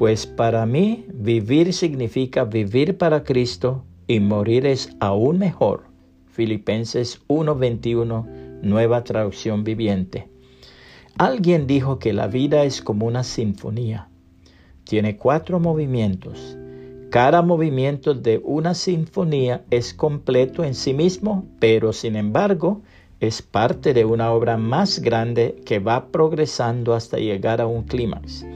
Pues para mí vivir significa vivir para Cristo y morir es aún mejor. Filipenses 1:21, nueva traducción viviente. Alguien dijo que la vida es como una sinfonía. Tiene cuatro movimientos. Cada movimiento de una sinfonía es completo en sí mismo, pero sin embargo es parte de una obra más grande que va progresando hasta llegar a un clímax.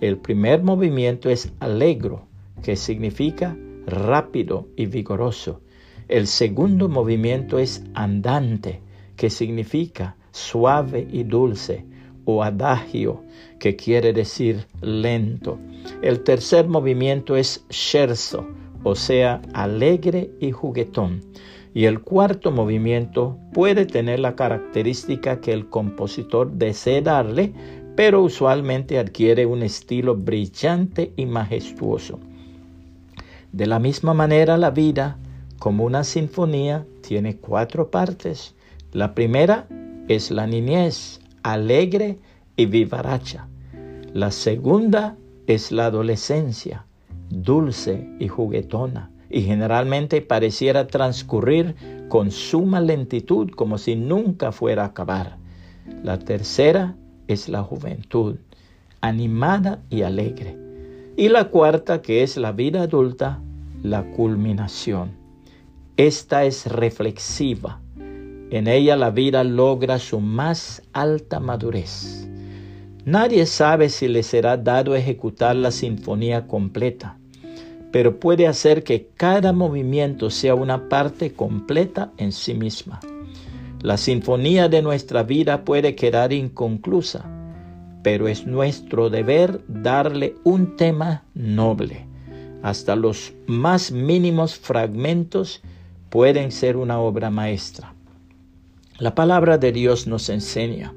El primer movimiento es alegro, que significa rápido y vigoroso. El segundo movimiento es andante, que significa suave y dulce, o adagio, que quiere decir lento. El tercer movimiento es scherzo, o sea, alegre y juguetón. Y el cuarto movimiento puede tener la característica que el compositor desee darle, pero usualmente adquiere un estilo brillante y majestuoso. De la misma manera, la vida, como una sinfonía, tiene cuatro partes. La primera es la niñez, alegre y vivaracha. La segunda es la adolescencia, dulce y juguetona, y generalmente pareciera transcurrir con suma lentitud como si nunca fuera a acabar. La tercera es la juventud, animada y alegre. Y la cuarta, que es la vida adulta, la culminación. Esta es reflexiva, en ella la vida logra su más alta madurez. Nadie sabe si le será dado ejecutar la sinfonía completa, pero puede hacer que cada movimiento sea una parte completa en sí misma. La sinfonía de nuestra vida puede quedar inconclusa, pero es nuestro deber darle un tema noble. Hasta los más mínimos fragmentos pueden ser una obra maestra. La palabra de Dios nos enseña,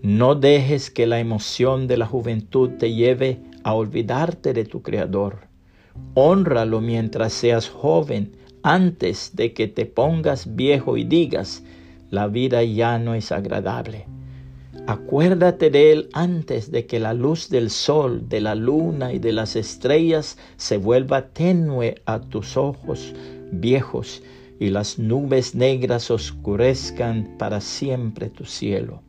no dejes que la emoción de la juventud te lleve a olvidarte de tu Creador. Honralo mientras seas joven, antes de que te pongas viejo y digas, la vida ya no es agradable. Acuérdate de Él antes de que la luz del sol, de la luna y de las estrellas se vuelva tenue a tus ojos viejos y las nubes negras oscurezcan para siempre tu cielo.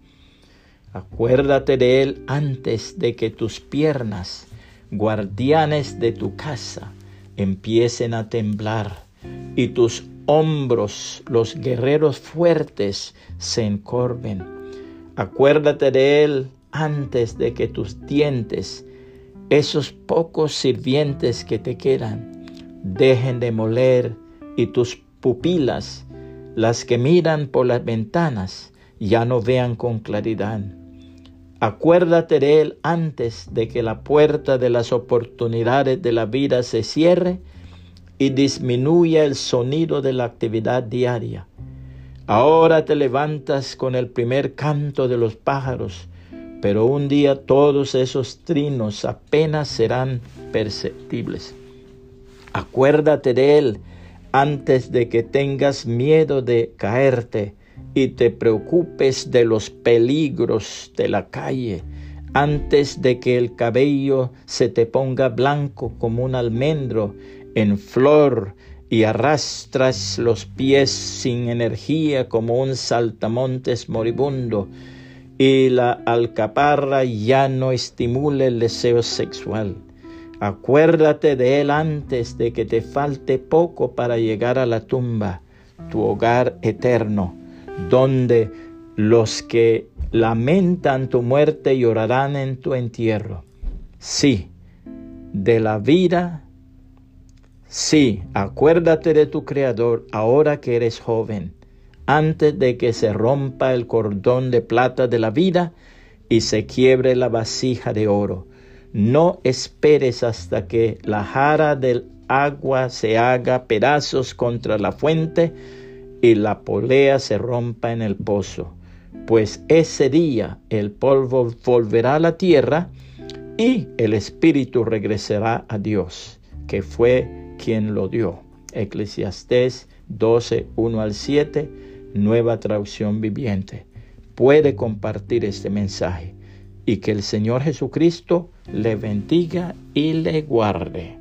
Acuérdate de él antes de que tus piernas, guardianes de tu casa, empiecen a temblar y tus hombros, los guerreros fuertes, se encorven. Acuérdate de él antes de que tus dientes, esos pocos sirvientes que te quedan, dejen de moler y tus pupilas, las que miran por las ventanas, ya no vean con claridad. Acuérdate de Él antes de que la puerta de las oportunidades de la vida se cierre y disminuya el sonido de la actividad diaria. Ahora te levantas con el primer canto de los pájaros, pero un día todos esos trinos apenas serán perceptibles. Acuérdate de Él antes de que tengas miedo de caerte y te preocupes de los peligros de la calle, antes de que el cabello se te ponga blanco como un almendro en flor y arrastras los pies sin energía como un saltamontes moribundo y la alcaparra ya no estimule el deseo sexual. Acuérdate de Él antes de que te falte poco para llegar a la tumba, tu hogar eterno, donde los que lamentan tu muerte llorarán en tu entierro. Sí, de la vida, sí, acuérdate de tu Creador ahora que eres joven, antes de que se rompa el cordón de plata de la vida y se quiebre la vasija de oro. No esperes hasta que la jara del agua se haga pedazos contra la fuente y la polea se rompa en el pozo, pues ese día el polvo volverá a la tierra y el espíritu regresará a Dios, que fue quien lo dio. Eclesiastés 12, 1 al 7, nueva traducción viviente. Puede compartir este mensaje y que el Señor Jesucristo le bendiga y le guarde.